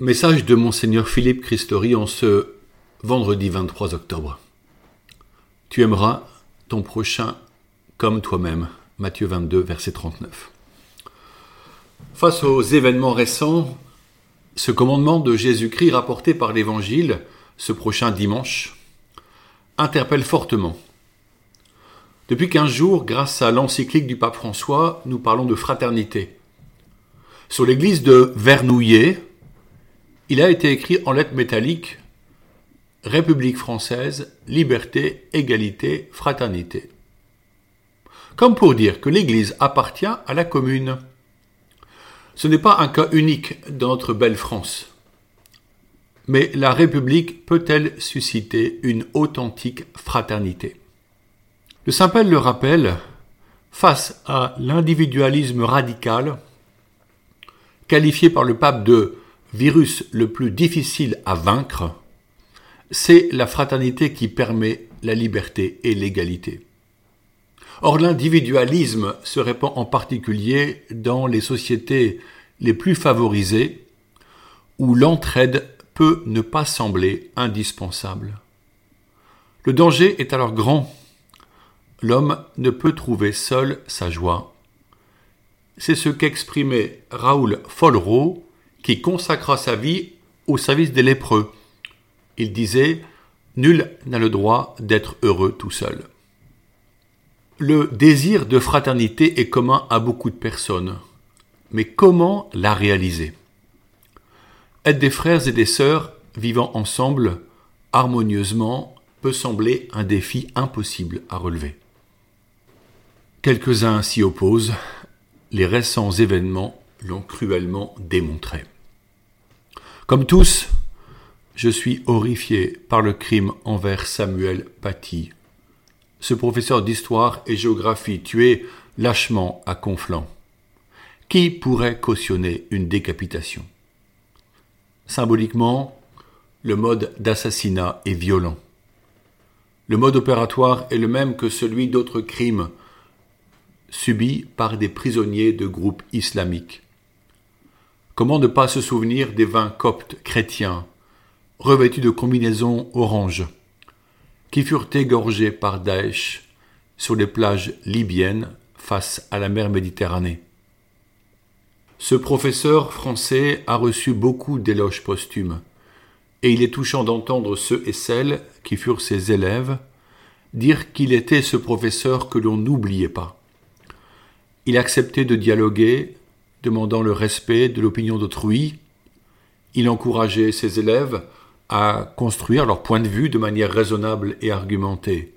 Message de Monseigneur Philippe Christori en ce vendredi 23 octobre. Tu aimeras ton prochain comme toi-même. Matthieu 22, verset 39. Face aux événements récents, ce commandement de Jésus-Christ rapporté par l'Évangile ce prochain dimanche interpelle fortement. Depuis quinze jours, grâce à l'encyclique du pape François, nous parlons de fraternité. Sur l'église de Vernouillet, il a été écrit en lettres métalliques République française, liberté, égalité, fraternité. Comme pour dire que l'Église appartient à la commune. Ce n'est pas un cas unique dans notre belle France. Mais la République peut-elle susciter une authentique fraternité? Le Saint-Père le rappelle, face à l'individualisme radical, qualifié par le pape de virus le plus difficile à vaincre, c'est la fraternité qui permet la liberté et l'égalité. Or l'individualisme se répand en particulier dans les sociétés les plus favorisées où l'entraide peut ne pas sembler indispensable. Le danger est alors grand. L'homme ne peut trouver seul sa joie. C'est ce qu'exprimait Raoul Follereau qui consacra sa vie au service des lépreux. Il disait Nul n'a le droit d'être heureux tout seul. Le désir de fraternité est commun à beaucoup de personnes. Mais comment la réaliser? Être des frères et des sœurs vivant ensemble harmonieusement peut sembler un défi impossible à relever. Quelques-uns s'y opposent, les récents événements l'ont cruellement démontré. Comme tous, je suis horrifié par le crime envers Samuel Paty, ce professeur d'histoire et géographie tué lâchement à Conflans. Qui pourrait cautionner une décapitation? Symboliquement, le mode d'assassinat est violent. Le mode opératoire est le même que celui d'autres crimes subis par des prisonniers de groupes islamiques. Comment ne pas se souvenir des vingt coptes chrétiens, revêtus de combinaisons orange, qui furent égorgés par Daesh sur les plages libyennes face à la mer Méditerranée? Ce professeur français a reçu beaucoup d'éloges posthumes, et il est touchant d'entendre ceux et celles qui furent ses élèves dire qu'il était ce professeur que l'on n'oubliait pas. Il acceptait de dialoguer demandant le respect de l'opinion d'autrui. Il encourageait ses élèves à construire leur point de vue de manière raisonnable et argumentée.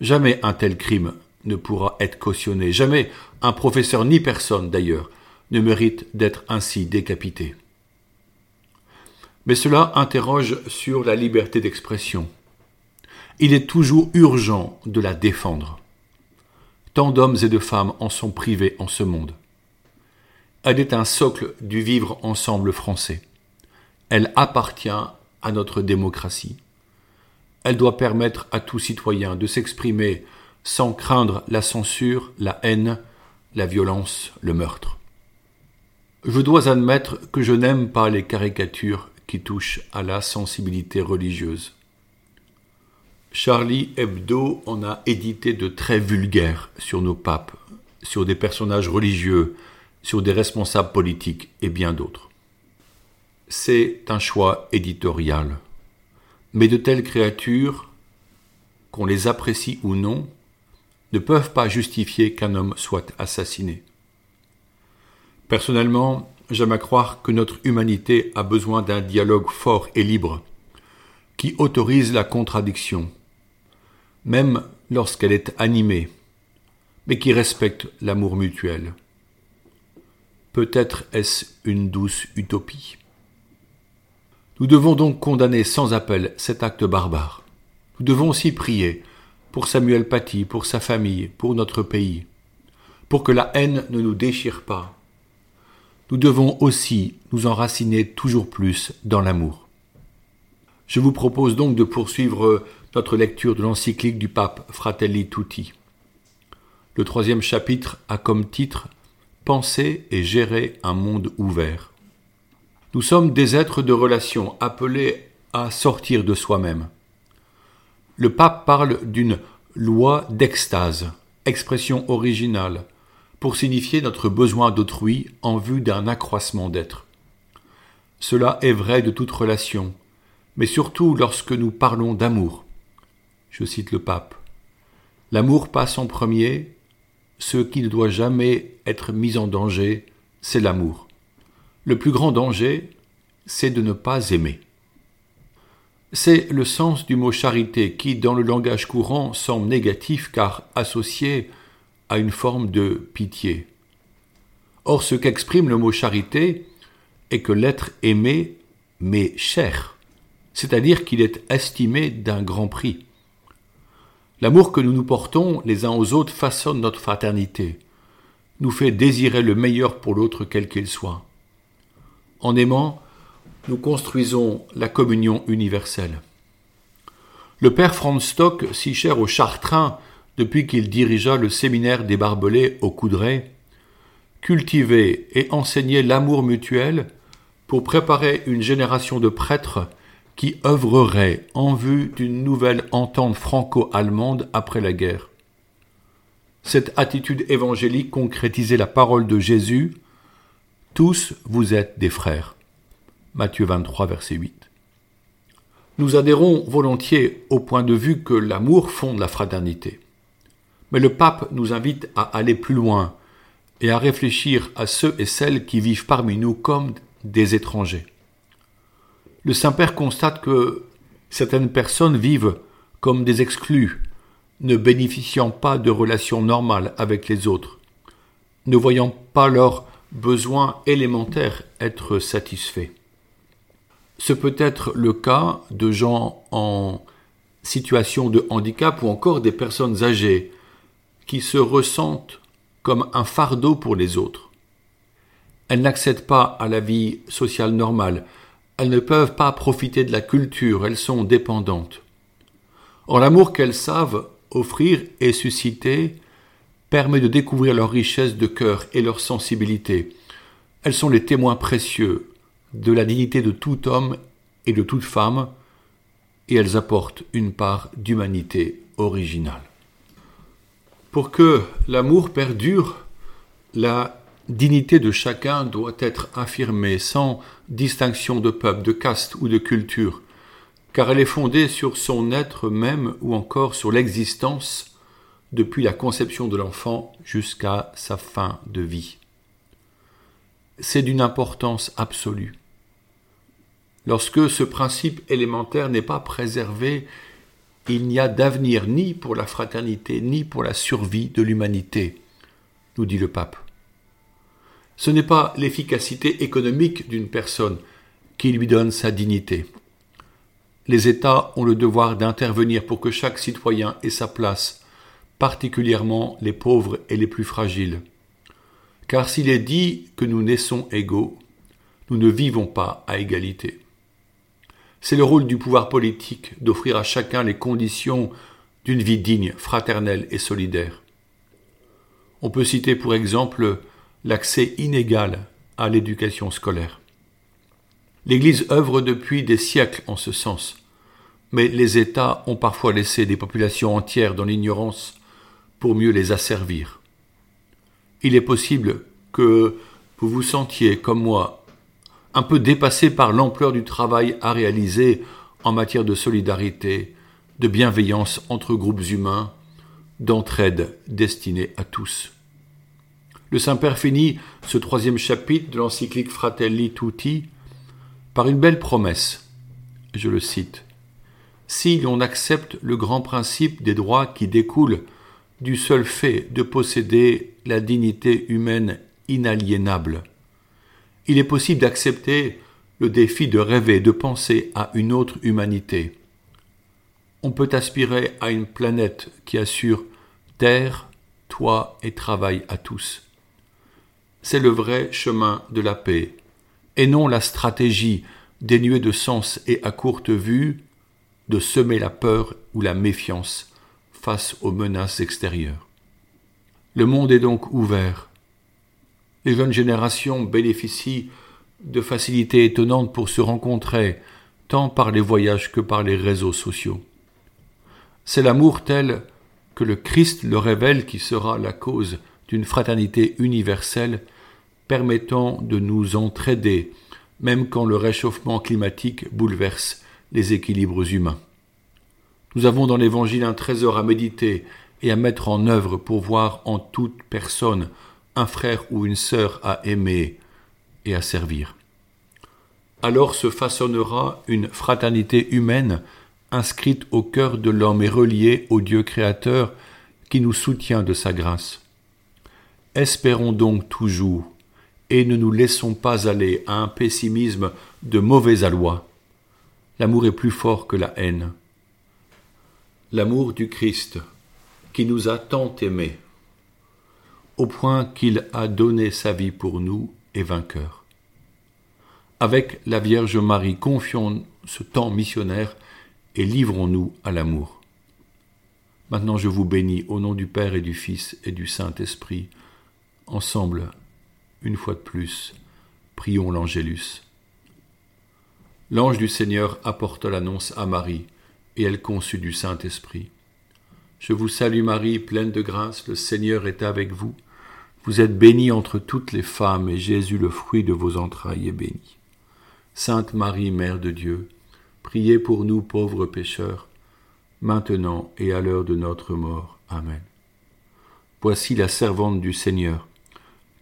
Jamais un tel crime ne pourra être cautionné, jamais un professeur ni personne d'ailleurs ne mérite d'être ainsi décapité. Mais cela interroge sur la liberté d'expression. Il est toujours urgent de la défendre. Tant d'hommes et de femmes en sont privés en ce monde. Elle est un socle du vivre ensemble français. Elle appartient à notre démocratie. Elle doit permettre à tout citoyen de s'exprimer sans craindre la censure, la haine, la violence, le meurtre. Je dois admettre que je n'aime pas les caricatures qui touchent à la sensibilité religieuse. Charlie Hebdo en a édité de très vulgaires sur nos papes, sur des personnages religieux, sur des responsables politiques et bien d'autres. C'est un choix éditorial. Mais de telles créatures, qu'on les apprécie ou non, ne peuvent pas justifier qu'un homme soit assassiné. Personnellement, j'aime à croire que notre humanité a besoin d'un dialogue fort et libre, qui autorise la contradiction, même lorsqu'elle est animée, mais qui respecte l'amour mutuel. Peut-être est-ce une douce utopie? Nous devons donc condamner sans appel cet acte barbare. Nous devons aussi prier pour Samuel Paty, pour sa famille, pour notre pays, pour que la haine ne nous déchire pas. Nous devons aussi nous enraciner toujours plus dans l'amour. Je vous propose donc de poursuivre notre lecture de l'encyclique du pape Fratelli Tutti. Le troisième chapitre a comme titre Penser et gérer un monde ouvert. Nous sommes des êtres de relation appelés à sortir de soi-même. Le pape parle d'une loi d'extase, expression originale, pour signifier notre besoin d'autrui en vue d'un accroissement d'être. Cela est vrai de toute relation, mais surtout lorsque nous parlons d'amour. Je cite le pape. L'amour passe en premier, ce qui ne doit jamais être mis en danger, c'est l'amour. Le plus grand danger, c'est de ne pas aimer. C'est le sens du mot charité qui, dans le langage courant, semble négatif car associé à une forme de pitié. Or, ce qu'exprime le mot charité est que l'être aimé mais cher, c'est-à-dire qu'il est estimé d'un grand prix. L'amour que nous nous portons les uns aux autres façonne notre fraternité, nous fait désirer le meilleur pour l'autre quel qu'il soit. En aimant, nous construisons la communion universelle. Le père Franz Stock, si cher au Chartrain depuis qu'il dirigea le séminaire des barbelés au Coudray, cultivait et enseignait l'amour mutuel pour préparer une génération de prêtres qui œuvreraient en vue d'une nouvelle entente franco-allemande après la guerre. Cette attitude évangélique concrétisait la parole de Jésus Tous vous êtes des frères. Matthieu 23, verset 8. Nous adhérons volontiers au point de vue que l'amour fonde la fraternité. Mais le pape nous invite à aller plus loin et à réfléchir à ceux et celles qui vivent parmi nous comme des étrangers. Le Saint-Père constate que certaines personnes vivent comme des exclus, ne bénéficiant pas de relations normales avec les autres, ne voyant pas leurs besoins élémentaires être satisfaits. Ce peut être le cas de gens en situation de handicap ou encore des personnes âgées qui se ressentent comme un fardeau pour les autres. Elles n'accèdent pas à la vie sociale normale, elles ne peuvent pas profiter de la culture, elles sont dépendantes. Or l'amour qu'elles savent offrir et susciter permet de découvrir leur richesse de cœur et leur sensibilité. Elles sont les témoins précieux de la dignité de tout homme et de toute femme, et elles apportent une part d'humanité originale. Pour que l'amour perdure, la dignité de chacun doit être affirmée sans distinction de peuple, de caste ou de culture, car elle est fondée sur son être même ou encore sur l'existence depuis la conception de l'enfant jusqu'à sa fin de vie. C'est d'une importance absolue. Lorsque ce principe élémentaire n'est pas préservé, il n'y a d'avenir ni pour la fraternité, ni pour la survie de l'humanité, nous dit le pape. Ce n'est pas l'efficacité économique d'une personne qui lui donne sa dignité. Les États ont le devoir d'intervenir pour que chaque citoyen ait sa place, particulièrement les pauvres et les plus fragiles. Car s'il est dit que nous naissons égaux, nous ne vivons pas à égalité. C'est le rôle du pouvoir politique d'offrir à chacun les conditions d'une vie digne, fraternelle et solidaire. On peut citer pour exemple l'accès inégal à l'éducation scolaire. L'Église œuvre depuis des siècles en ce sens, mais les États ont parfois laissé des populations entières dans l'ignorance pour mieux les asservir. Il est possible que vous vous sentiez, comme moi, un peu dépassé par l'ampleur du travail à réaliser en matière de solidarité, de bienveillance entre groupes humains, d'entraide destinée à tous. Le Saint-Père finit ce troisième chapitre de l'encyclique Fratelli Tutti par une belle promesse. Je le cite. Si l'on accepte le grand principe des droits qui découlent du seul fait de posséder la dignité humaine inaliénable, il est possible d'accepter le défi de rêver, de penser à une autre humanité. On peut aspirer à une planète qui assure terre, toit et travail à tous. C'est le vrai chemin de la paix, et non la stratégie dénuée de sens et à courte vue de semer la peur ou la méfiance face aux menaces extérieures. Le monde est donc ouvert, les jeunes générations bénéficient de facilité étonnante pour se rencontrer, tant par les voyages que par les réseaux sociaux. C'est l'amour tel que le Christ le révèle qui sera la cause d'une fraternité universelle permettant de nous entraider, même quand le réchauffement climatique bouleverse les équilibres humains. Nous avons dans l'Évangile un trésor à méditer et à mettre en œuvre pour voir en toute personne un frère ou une sœur à aimer et à servir. Alors se façonnera une fraternité humaine inscrite au cœur de l'homme et reliée au Dieu créateur qui nous soutient de sa grâce. Espérons donc toujours et ne nous laissons pas aller à un pessimisme de mauvais aloi. L'amour est plus fort que la haine. L'amour du Christ, qui nous a tant aimés, au point qu'il a donné sa vie pour nous, est vainqueur. Avec la Vierge Marie, confions ce temps missionnaire et livrons-nous à l'amour. Maintenant je vous bénis au nom du Père et du Fils et du Saint-Esprit. Ensemble, une fois de plus, prions l'Angélus. L'ange du Seigneur apporta l'annonce à Marie, et elle conçut du Saint-Esprit. Je vous salue Marie, pleine de grâce, le Seigneur est avec vous. Vous êtes bénie entre toutes les femmes, et Jésus, le fruit de vos entrailles, est béni. Sainte Marie, Mère de Dieu, priez pour nous pauvres pécheurs, maintenant et à l'heure de notre mort. Amen. Voici la servante du Seigneur,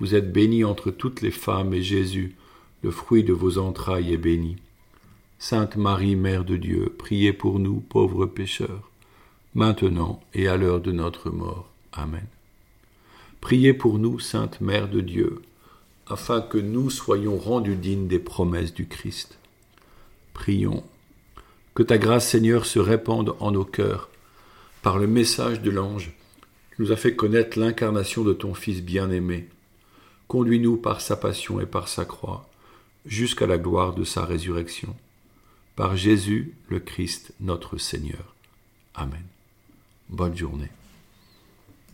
Vous êtes bénie entre toutes les femmes, et Jésus, le fruit de vos entrailles, est béni. Sainte Marie, Mère de Dieu, priez pour nous pauvres pécheurs maintenant et à l'heure de notre mort. Amen. Priez pour nous, Sainte Mère de Dieu, afin que nous soyons rendus dignes des promesses du Christ. Prions. Que ta grâce, Seigneur, se répande en nos cœurs par le message de l'ange qui nous a fait connaître l'incarnation de ton Fils bien-aimé. Conduis-nous par sa passion et par sa croix jusqu'à la gloire de sa résurrection. Par Jésus le Christ notre Seigneur. Amen. Bonne journée.